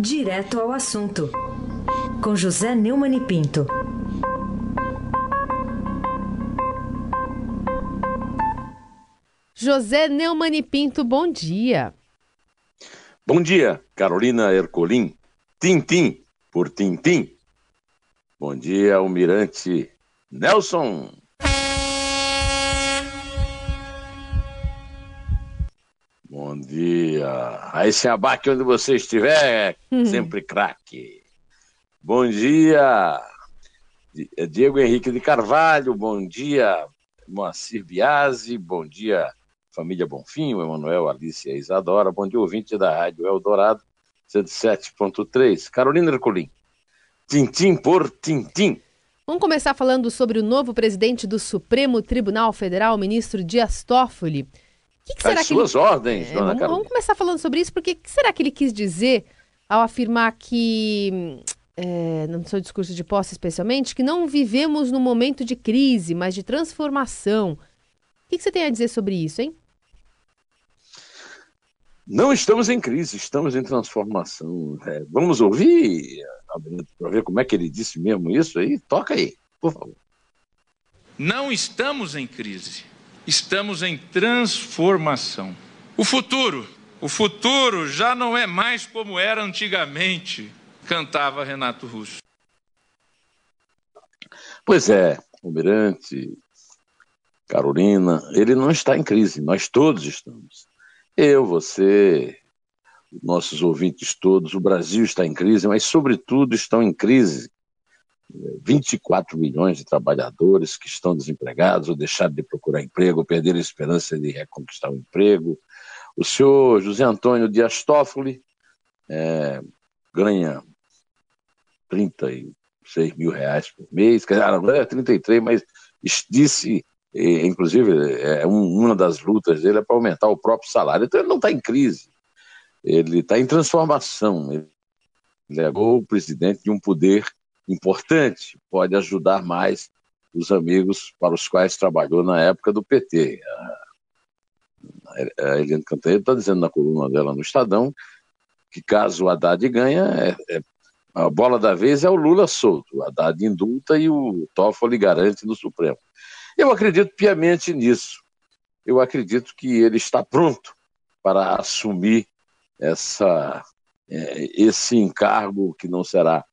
Direto ao assunto, com José Neumann e Pinto. José Neumann e Pinto, bom dia. Bom dia, Carolina Ercolim. Tintim por Tintim. Bom dia, Almirante Nelson. Bom dia. Aí se abaque onde você estiver, Hum. sempre craque. Bom dia, Diego Henrique de Carvalho. Bom dia, Moacir Biasi. Bom dia, família Bonfim, Emanuel, Alice e Isadora. Bom dia, ouvinte da Rádio Eldorado, 107.3. Carolina Ercolim. Tintim por tintim. Vamos começar falando sobre o novo presidente do Supremo Tribunal Federal, o ministro Dias Toffoli. Que, que será As que ele... suas ordens, É, dona vamos, Carolina. vamos começar falando sobre isso, porque o que será que ele quis dizer ao afirmar que, é, no seu discurso de posse especialmente, que não vivemos num momento de crise, mas de transformação? O que, que você tem a dizer sobre isso, hein? Não estamos em crise, estamos em transformação. É, vamos ouvir, para ver como é que ele disse mesmo isso aí? Toca aí, por favor. Não estamos em crise, estamos em transformação. O futuro, o futuro já não é mais como era antigamente, cantava Renato Russo. Pois é, Almirante, Carolina, ele não está em crise, nós todos estamos. Eu, você, nossos ouvintes todos, o Brasil está em crise, mas, sobretudo, estão em crise 24 milhões de trabalhadores que estão desempregados, ou deixaram de procurar emprego, ou perderam a esperança de reconquistar o emprego. O senhor José Antônio Dias Toffoli é, ganha 36 mil reais por mês, quer dizer, agora é 33, mas disse, inclusive, é um, uma das lutas dele é para aumentar o próprio salário. Então ele não está em crise, ele está em transformação. Ele levou o presidente de um poder importante, pode ajudar mais os amigos para os quais trabalhou na época do PT. A Eliane Cantanhede está dizendo na coluna dela no Estadão que caso o Haddad ganha, é, é, a bola da vez é o Lula solto, o Haddad indulta e o Toffoli garante no Supremo. Eu acredito piamente nisso. Eu acredito que ele está pronto para assumir essa, é, esse encargo que não será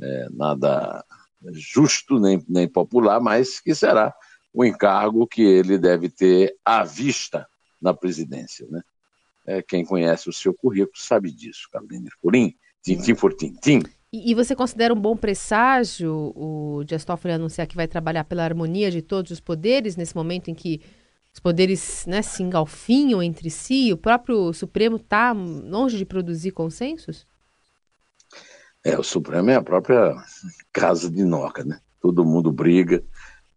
é, nada justo nem, nem popular, mas que será o encargo que ele deve ter à vista na presidência. Né? É, quem conhece o seu currículo sabe disso, Carolina Ercolim, tintim por tintim. E, e, você considera um bom presságio o Dias Toffoli anunciar que vai trabalhar pela harmonia de todos os poderes nesse momento em que os poderes né, se engalfinham entre si? O próprio Supremo está longe de produzir consensos? É, o Supremo é a própria casa de noca, né? Todo mundo briga.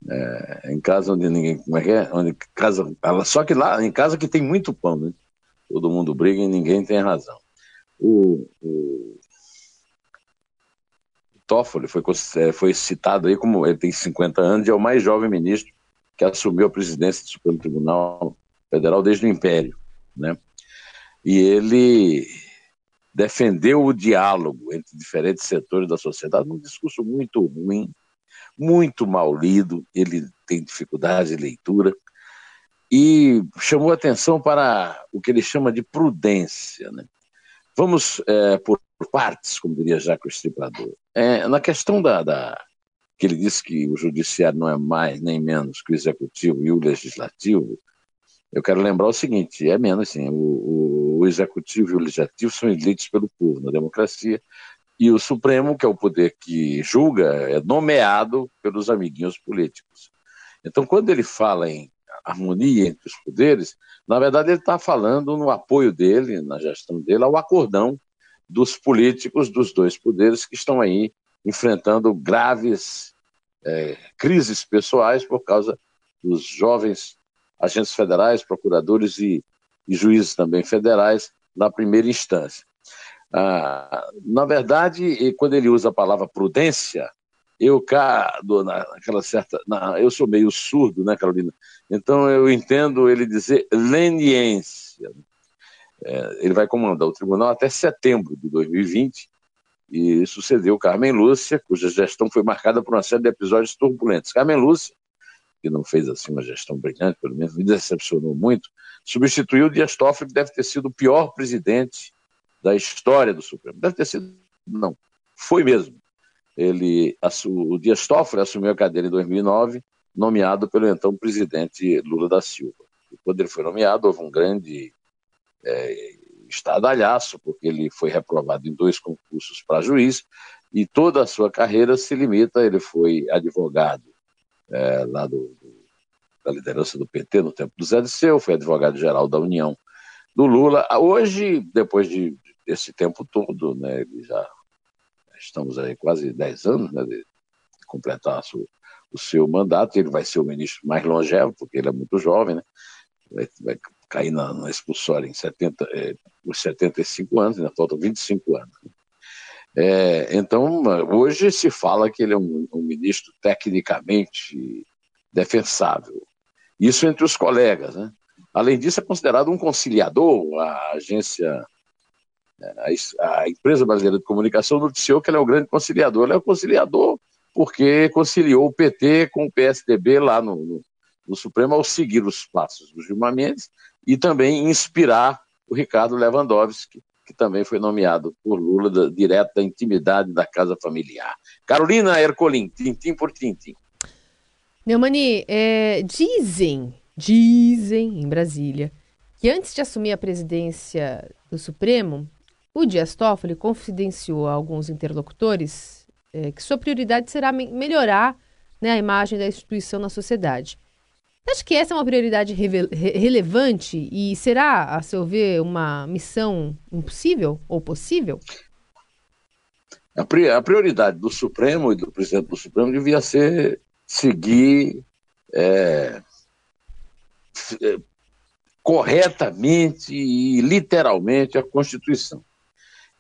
É, em casa onde ninguém. Como é que é? Onde casa, só que lá, em casa que tem muito pão, né? Todo mundo briga e ninguém tem razão. O, o Toffoli foi, foi citado aí como ele tem 50 anos e é o mais jovem ministro que assumiu a presidência do Supremo Tribunal Federal desde o Império, né? E ele defendeu o diálogo entre diferentes setores da sociedade, num discurso muito ruim, muito mal lido, ele tem dificuldade de leitura, e chamou atenção para o que ele chama de prudência. Né? Vamos é, por partes, como diria Jacques Estripador. É, na questão da, da, que ele disse que o judiciário não é mais nem menos que o executivo e o legislativo, eu quero lembrar o seguinte: é menos sim. O, o, o executivo e o legislativo são eleitos pelo povo na democracia, e o Supremo, que é o poder que julga, é nomeado pelos amiguinhos políticos. Então, quando ele fala em harmonia entre os poderes, na verdade ele está falando no apoio dele, na gestão dele, ao acordão dos políticos dos dois poderes que estão aí enfrentando graves é, crises pessoais por causa dos jovens agentes federais, procuradores e, e juízes também federais na primeira instância. Ah, na verdade, quando ele usa a palavra prudência, eu cá, naquela certa. Na, eu sou meio surdo, né, Carolina? Então eu entendo ele dizer leniência. É, ele vai comandar o tribunal até setembro de 2020 e sucedeu Carmen Lúcia, cuja gestão foi marcada por uma série de episódios turbulentos. Carmen Lúcia, que não fez assim uma gestão brilhante, pelo menos me decepcionou muito, substituiu Dias Toffoli, que deve ter sido o pior presidente da história do Supremo. Deve ter sido, não, foi mesmo. Ele, o Dias Toffoli assumiu a cadeira em 2009, nomeado pelo então presidente Lula da Silva. E quando ele foi nomeado, houve um grande é, estadalhaço, porque ele foi reprovado em dois concursos para juiz, e toda a sua carreira se limita, ele foi advogado é, lá do, do, da liderança do PT no tempo do Zé Disseu, foi advogado-geral da União do Lula. Hoje, depois de, desse tempo todo, né, já estamos aí quase 10 anos né, de completar o seu mandato, ele vai ser o ministro mais longevo, porque ele é muito jovem, né? vai, vai cair na, na expulsória em 70, é, os 75 anos, ainda faltam 25 anos. É, então, hoje se fala que ele é um, um, ministro tecnicamente defensável. Isso entre os colegas. Né? Além disso, é considerado um conciliador. A agência, a, a empresa brasileira de comunicação noticiou que ele é o grande conciliador. Ele é o conciliador porque conciliou o PT com o PSDB lá no, no, no Supremo ao seguir os passos do Gilmar Mendes e também inspirar o Ricardo Lewandowski, que também foi nomeado por Lula da, direto da intimidade da casa familiar. Carolina Ercolim, tintim por tintim. Neumani, é, dizem, dizem em Brasília, que antes de assumir a presidência do Supremo, o Dias Toffoli confidenciou a alguns interlocutores é, que sua prioridade será me melhorar né, a imagem da instituição na sociedade. Acho que essa é uma prioridade re relevante e será, a seu ver, uma missão impossível ou possível? A, prioridade do Supremo e do presidente do Supremo devia ser seguir é, é, corretamente e literalmente a Constituição.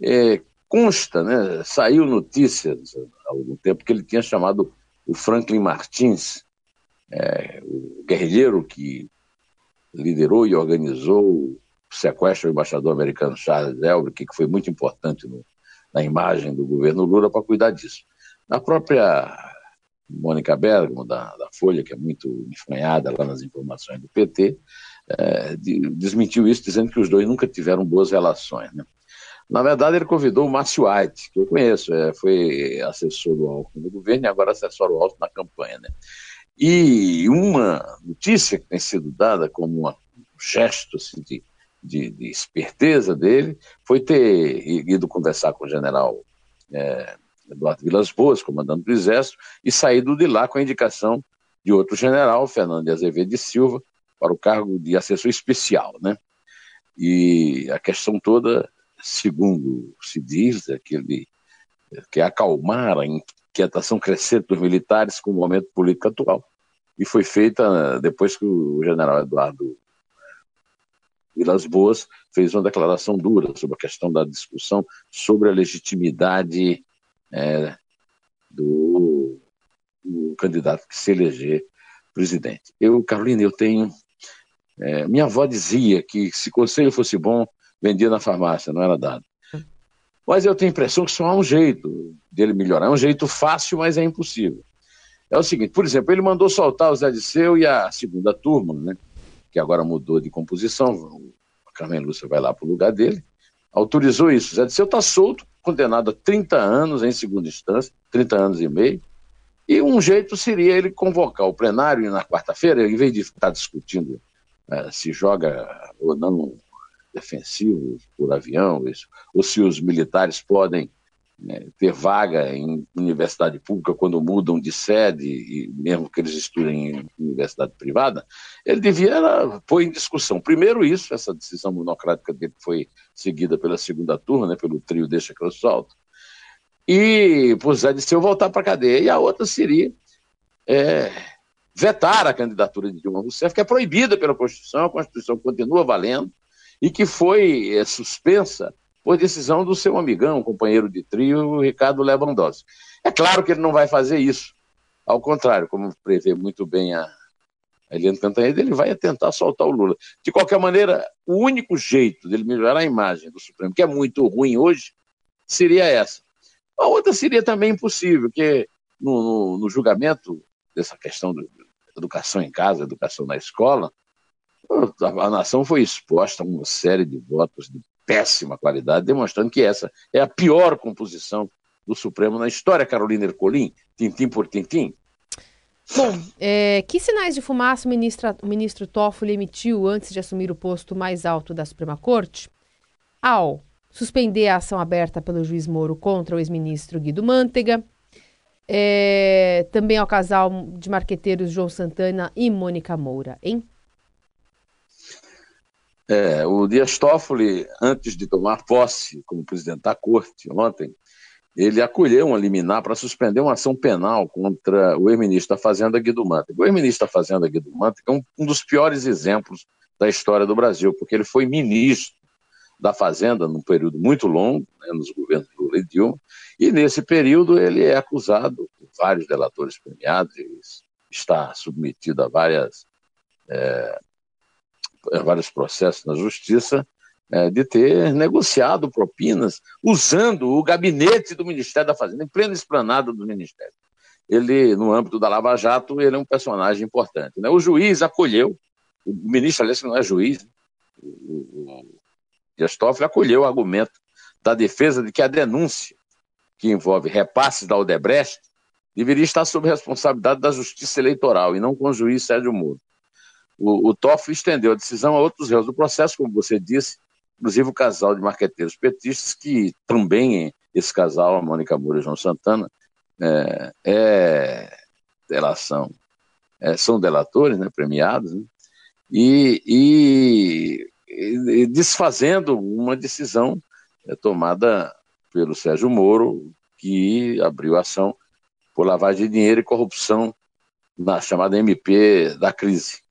É, consta, né, saiu notícias há algum tempo que ele tinha chamado o Franklin Martins, é, o guerrilheiro que liderou e organizou o sequestro do embaixador americano Charles Elbrick, que foi muito importante no, na imagem do governo Lula para cuidar disso. A própria Mônica Bergamo, da, da, Folha, que é muito enfranhada lá nas informações do PT, é, de, desmentiu isso, dizendo que os dois nunca tiveram boas relações. Né? Na verdade, ele convidou o Márcio White, que eu conheço, é, foi assessor do Alckmin no governo e agora assessor do Alckmin na campanha. Né? E uma notícia que tem sido dada como um gesto assim, de, de, de, esperteza dele foi ter ido conversar com o general é, Eduardo Vilas Boas, comandante do Exército, e saído de lá com a indicação de outro general, Fernando de Azevedo de Silva, para o cargo de assessor especial. Né? E a questão toda, segundo se diz, é que ele quer acalmar a inquietação crescente dos militares com o momento político atual e foi feita depois que o general Eduardo Vilas Boas fez uma declaração dura sobre a questão da discussão sobre a legitimidade é, do, do, candidato que se eleger presidente. Eu, Carolina, eu tenho. É, minha avó dizia que se conselho fosse bom, vendia na farmácia, não era dado. Mas eu tenho a impressão que só há um jeito dele melhorar. É um jeito fácil, mas é impossível é o seguinte, por exemplo, ele mandou soltar o Zé Disseu e a segunda turma, né, que agora mudou de composição, a Carmen Lúcia vai lá para o lugar dele, autorizou isso. O Zé Disseu está solto, condenado a 30 anos em segunda instância, 30 anos e meio, e um jeito seria ele convocar o plenário na quarta-feira, em vez de estar discutindo é, se joga ou não defensivo por avião, isso, ou se os militares podem né, ter vaga em universidade pública quando mudam de sede, e mesmo que eles estudem em universidade privada, ele devia pôr em discussão, primeiro isso, essa decisão monocrática dele foi seguida pela segunda turma, né, pelo trio Deixa que eu solto, e por Zé de Seu voltar para a cadeia, e a outra seria é, vetar a candidatura de Dilma Rousseff, que é proibida pela Constituição, a Constituição continua valendo, e que foi é, suspensa por decisão do seu amigão, companheiro de trio, Ricardo Lewandowski. É claro que ele não vai fazer isso. Ao contrário, como prevê muito bem a, Eliane Cantanhede, ele vai tentar soltar o Lula. De qualquer maneira, o único jeito dele melhorar a imagem do Supremo, que é muito ruim hoje, seria essa. A outra seria também impossível, que no, no, no julgamento dessa questão de educação em casa, educação na escola, a, a nação foi exposta a uma série de votos de péssima qualidade, demonstrando que essa é a pior composição do Supremo na história, Carolina Ercolim, tintim por tintim. Bom, é, que sinais de fumaça o ministro, o ministro Toffoli emitiu antes de assumir o posto mais alto da Suprema Corte? Ao suspender a ação aberta pelo juiz Moro contra o ex-ministro Guido Mantega, é, também ao casal de marqueteiros João Santana e Mônica Moura, hein? É, o Dias Toffoli, antes de tomar posse como presidente da corte ontem, ele acolheu um liminar para suspender uma ação penal contra o ex-ministro da Fazenda, Guido Mantega. O ex-ministro da Fazenda, Guido Mantega, é um, um, dos piores exemplos da história do Brasil, porque ele foi ministro da Fazenda num período muito longo, né, nos governos Lula e Dilma, e nesse período ele é acusado por vários delatores premiados, está submetido a várias, é, vários processos na justiça, é, de ter negociado propinas usando o gabinete do Ministério da Fazenda, em plena esplanada do Ministério. Ele, no âmbito da Lava Jato, ele é um personagem importante. Né? O juiz acolheu, o ministro, aliás, não é juiz, o, Toffoli acolheu o argumento da defesa de que a denúncia que envolve repasses da Odebrecht deveria estar sob responsabilidade da Justiça Eleitoral e não com o juiz Sérgio Moro. O, o Toffoli estendeu a decisão a outros réus do processo, como você disse, inclusive o casal de marqueteiros petistas, que também esse casal, a Mônica Moura e João Santana, é, é delação, é, são delatores, né, premiados, né, e, e, e, desfazendo uma decisão é, tomada pelo Sérgio Moro, que abriu ação por lavagem de dinheiro e corrupção na chamada MP da crise.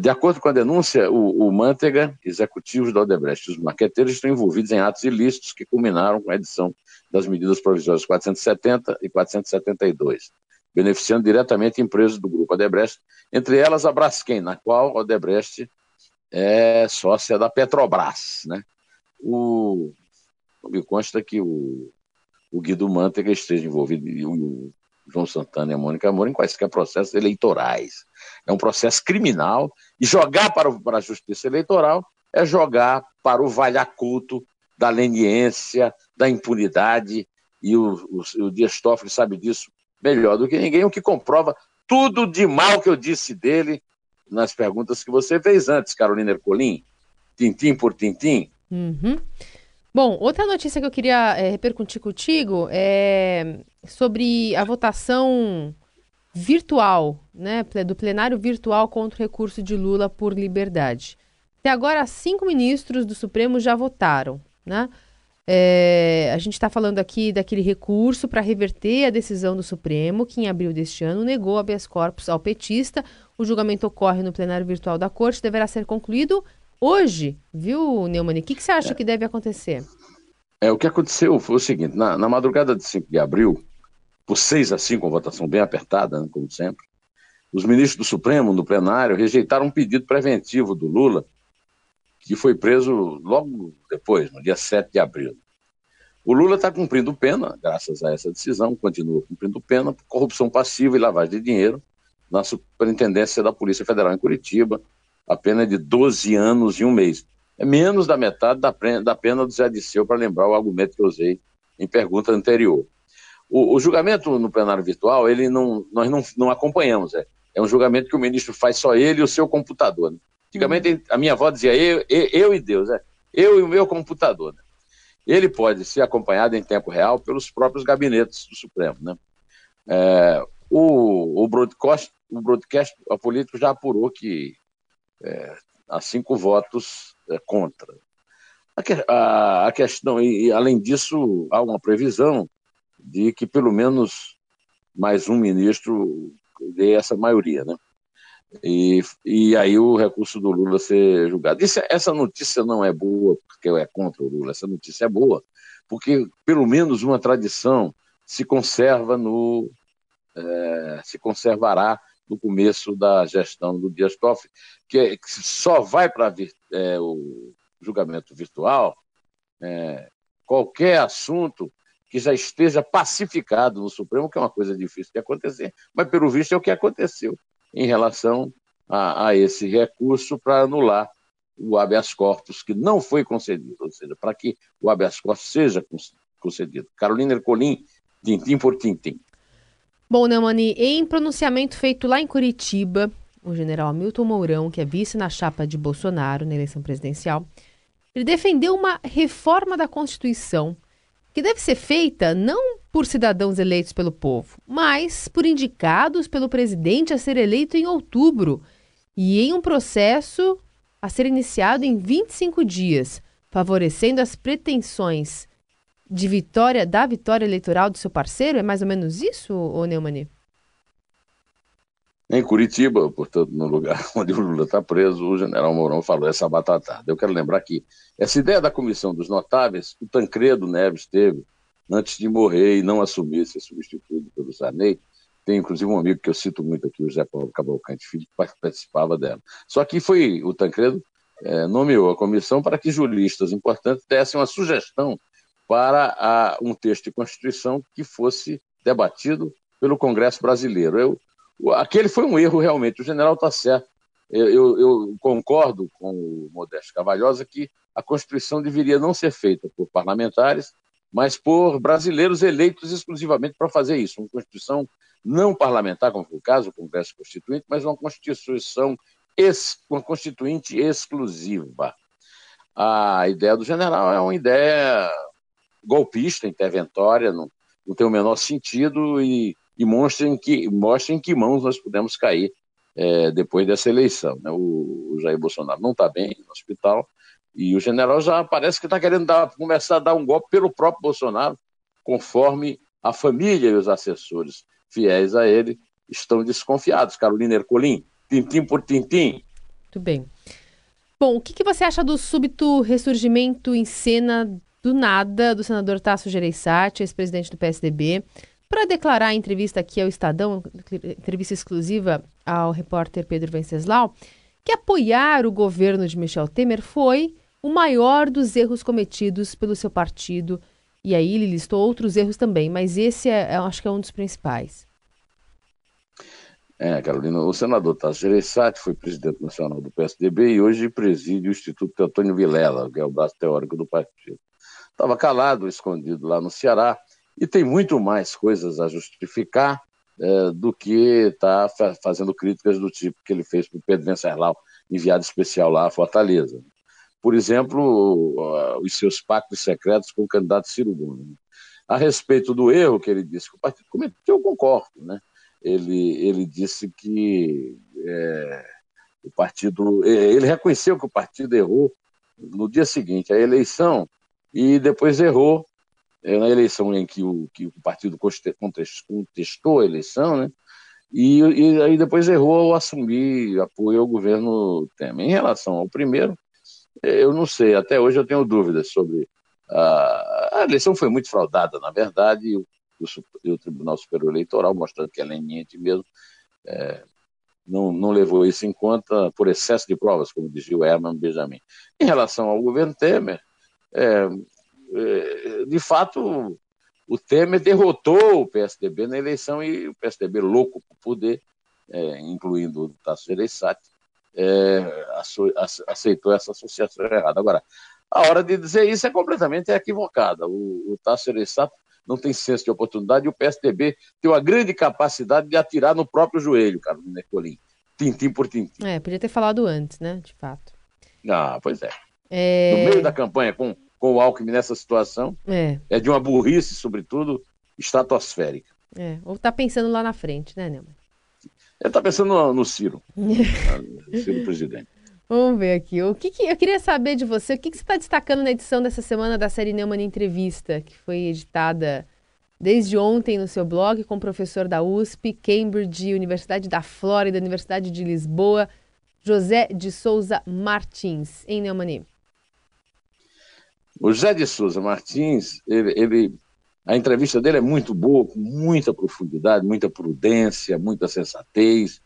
De acordo com a denúncia, o, o Mantega, executivos da Odebrecht os maqueteiros estão envolvidos em atos ilícitos que culminaram com a edição das medidas provisórias 470 e 472, beneficiando diretamente empresas do grupo Odebrecht, entre elas a Braskem, na qual a Odebrecht é sócia da Petrobras. Né? O, me consta que o, o Guido Mantega esteja envolvido, o, João Santana e a Mônica Moura em quaisquer processos eleitorais. É um processo criminal e jogar para, o, para a justiça eleitoral é jogar para o valhacuto da leniência, da impunidade, e o, o, o Dias Toffoli sabe disso melhor do que ninguém, o que comprova tudo de mal que eu disse dele nas perguntas que você fez antes, Carolina Ercolim, tintim por tintim. Uhum. Bom, outra notícia que eu queria é, repercutir contigo é sobre a votação virtual, né, do plenário virtual contra o recurso de Lula por liberdade. Até agora, cinco ministros do Supremo já votaram, né? É, a gente está falando aqui daquele recurso para reverter a decisão do Supremo, que em abril deste ano negou habeas corpus ao petista. O julgamento ocorre no plenário virtual da Corte, deverá ser concluído hoje, viu, Neumann? O que, que você acha é. que deve acontecer? É, o que aconteceu foi o seguinte: na, na madrugada de 5 de abril, por 6 a 5, uma votação bem apertada, né, como sempre, os ministros do Supremo, no plenário, rejeitaram um pedido preventivo do Lula, que foi preso logo depois, no dia 7 de abril. O Lula está cumprindo pena, graças a essa decisão, continua cumprindo pena por corrupção passiva e lavagem de dinheiro na Superintendência da Polícia Federal em Curitiba, a pena é de 12 anos e um mês. É menos da metade da pena, da pena do Zé Disseu, para lembrar o argumento que eu usei em pergunta anterior. O, o, julgamento no plenário virtual, ele não, nós não, não acompanhamos. É, é um julgamento que o ministro faz só ele e o seu computador. Né? Antigamente, uhum. a minha avó dizia eu, eu, eu, e Deus, é, eu e o meu computador. Né? Ele pode ser acompanhado em tempo real pelos próprios gabinetes do Supremo. Né? É, o, o, broadcast, o broadcast a político já apurou que é, há cinco votos é, contra. A, a, a, questão, e além disso, há uma previsão de que pelo menos mais um ministro dê essa maioria, né? E, e aí o recurso do Lula ser julgado. Isso, essa notícia não é boa porque é contra o Lula, essa notícia é boa porque pelo menos uma tradição se conserva no é, se conservará no começo da gestão do Dias Toffoli, que, que só vai para é, o julgamento virtual é, qualquer assunto que já esteja pacificado no Supremo, que é uma coisa difícil de acontecer, mas pelo visto é o que aconteceu em relação a, a esse recurso para anular o habeas corpus, que não foi concedido, ou seja, para que o habeas corpus seja concedido. Carolina Ercolim, tintim por tintim. Bom, Neumani, em pronunciamento feito lá em Curitiba, o general Milton Mourão, que é vice na chapa de Bolsonaro na eleição presidencial, ele defendeu uma reforma da Constituição que deve ser feita não por cidadãos eleitos pelo povo, mas por indicados pelo presidente a ser eleito em outubro e em um processo a ser iniciado em 25 dias, favorecendo as pretensões de vitória da vitória eleitoral do seu parceiro? É mais ou menos isso, ô Neumani? Em Curitiba, portanto, no lugar onde o Lula está preso, o general Mourão falou essa batatada. Eu quero lembrar que essa ideia da comissão dos notáveis, o Tancredo Neves teve antes de morrer e não assumir ser substituído pelo Sarney. Tem inclusive um amigo que eu cito muito aqui, o José Paulo Cavalcante Filho, que participava dela. Só que foi o Tancredo é, nomeou a comissão para que juristas importantes dessem uma sugestão para a, um texto de Constituição que fosse debatido pelo Congresso brasileiro. Eu, aquele foi um erro realmente, o general está certo. Eu, eu, eu, concordo com o Modesto Cavalhosa que a Constituição deveria não ser feita por parlamentares, mas por brasileiros eleitos exclusivamente para fazer isso. Uma Constituição não parlamentar, como foi o caso, o Congresso Constituinte, mas uma Constituição, uma Constituinte exclusiva. A ideia do general é uma ideia golpista, interventória, não, não tem o menor sentido e, e mostra, em que, mostra em que mãos nós podemos cair é, depois dessa eleição. Né? O, o, Jair Bolsonaro não está bem no hospital e o general já parece que está querendo dar, começar a dar um golpe pelo próprio Bolsonaro, conforme a família e os assessores fiéis a ele estão desconfiados. Carolina Ercolim, tintim por tintim. Muito bem. Bom, o que, que você acha do súbito ressurgimento em cena do nada do senador Tasso Gereissati, ex-presidente do PSDB, para declarar em entrevista aqui ao Estadão, entrevista exclusiva ao repórter Pedro Venceslau, que apoiar o governo de Michel Temer foi o maior dos erros cometidos pelo seu partido e aí ele listou outros erros também, mas esse é, acho que é um dos principais. É, Carolina, o senador Tasso Gereissati foi presidente nacional do PSDB e hoje preside o Instituto Antônio Vilela, que é o braço teórico do partido. Estava calado, escondido lá no Ceará, e tem muito mais coisas a justificar é, do que está fazendo críticas do tipo que ele fez para o Pedro Venceslau, enviado especial lá à Fortaleza por exemplo, os seus pactos secretos com o candidato Ciro Gomes. A respeito do erro que ele disse que o partido cometeu, eu concordo. Né? Ele, ele disse que é, o partido. Ele reconheceu que o partido errou no dia seguinte, a eleição, e depois errou é, na eleição em que o, que o partido contestou a eleição, né? E, e aí depois errou ao assumir apoio ao governo Temer. Em relação ao primeiro, eu não sei, até hoje eu tenho dúvidas sobre. A, a eleição foi muito fraudada, na verdade, e o, o, o Tribunal Superior Eleitoral, mostrando que é leniente mesmo, é, não, não levou isso em conta por excesso de provas, como dizia o Herman Benjamin. Em relação ao governo Temer, é, é, de fato, o Temer derrotou o PSDB na eleição e o PSDB louco por poder, é, incluindo o Tasso Gereissati, é, aceitou essa associação errada. Agora, a hora de dizer isso é completamente equivocada. O, o Tasso Ereissat não tem senso de oportunidade e o PSDB tem uma grande capacidade de atirar no próprio joelho, Carlos Necolim. Tintim por tintim. É, podia ter falado antes, né? De fato. Ah, pois é. É... No meio da campanha, com, com o Alckmin nessa situação, é. é de uma burrice, sobretudo, estratosférica. É, ou tá pensando lá na frente, né, Neumann? Ele está pensando no, no Ciro, no Ciro presidente. Vamos ver aqui. O que, que eu queria saber de você? O que, que você está destacando na edição dessa semana da série Neumann Entrevista, que foi editada desde ontem no seu blog com o professor da USP, Cambridge, Universidade da Flórida, Universidade de Lisboa, José de Souza Martins, em Neumann. O José de Souza Martins, ele, ele a entrevista dele é muito boa, com muita profundidade, muita prudência, muita sensatez,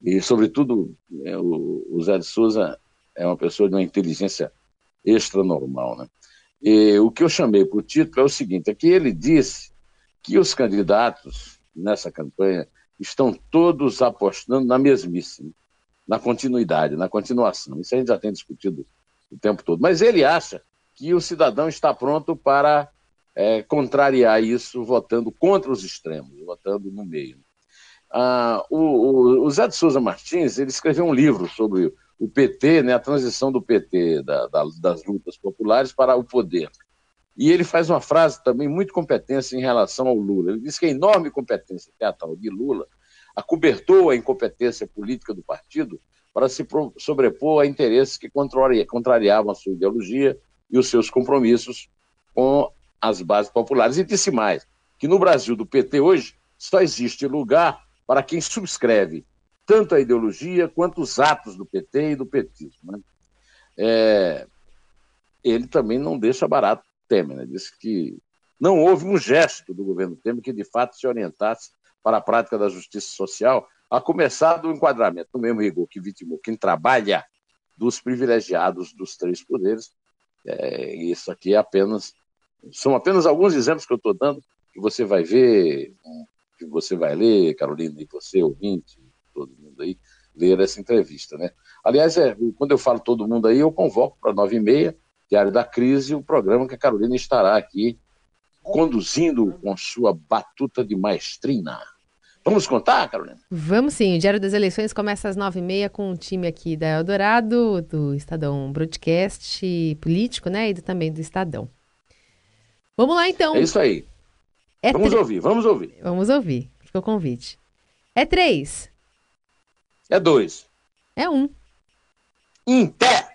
E, sobretudo, é, o, o Zé de Souza é uma pessoa de uma inteligência extra normal, né? E o que eu chamei para o título é o seguinte: é que ele disse que os candidatos nessa campanha estão todos apostando na né? na continuidade, na continuação. Isso a gente já tem discutido o tempo todo. Mas ele acha que o cidadão está pronto para é, contrariar isso, votando contra os extremos, votando no meio. Ah, o, o, o, Zé de Souza Martins ele escreveu um livro sobre o PT, né, a transição do PT, da, da, das lutas populares para o poder. E ele faz uma frase também muito competência em relação ao Lula. Ele diz que a enorme competência tal de Lula acobertou a incompetência política do partido para se sobrepor a interesses que contrariavam a sua ideologia e os seus compromissos com as bases populares. E disse mais, que no Brasil do PT hoje só existe lugar para quem subscreve tanto a ideologia quanto os atos do PT e do petismo. Né? É, ele também não deixa barato Temer, né? disse que não houve um gesto do governo Temer que de fato se orientasse para a prática da justiça social, a começar do enquadramento, no mesmo rigor que vitimou quem trabalha dos privilegiados dos três poderes. É, isso aqui é apenas são apenas alguns exemplos que eu estou dando que você vai ver, que você vai ler, Carolina, e você, ouvinte, todo mundo aí, ler essa entrevista, né? Aliás, é, quando eu falo todo mundo aí, eu convoco para nove e meia, Diário da Crise, o programa que a Carolina estará aqui conduzindo com sua batuta de maestrina. Vamos contar, Carolina? Vamos sim. O Diário das Eleições começa às nove e meia com um time aqui da Eldorado, do Estadão Broadcast político, né? E do, também do Estadão. Vamos lá, então. É isso aí. É vamos ouvir, vamos ouvir. Vamos ouvir. Fica o convite. É três. É dois. É um. Em pé.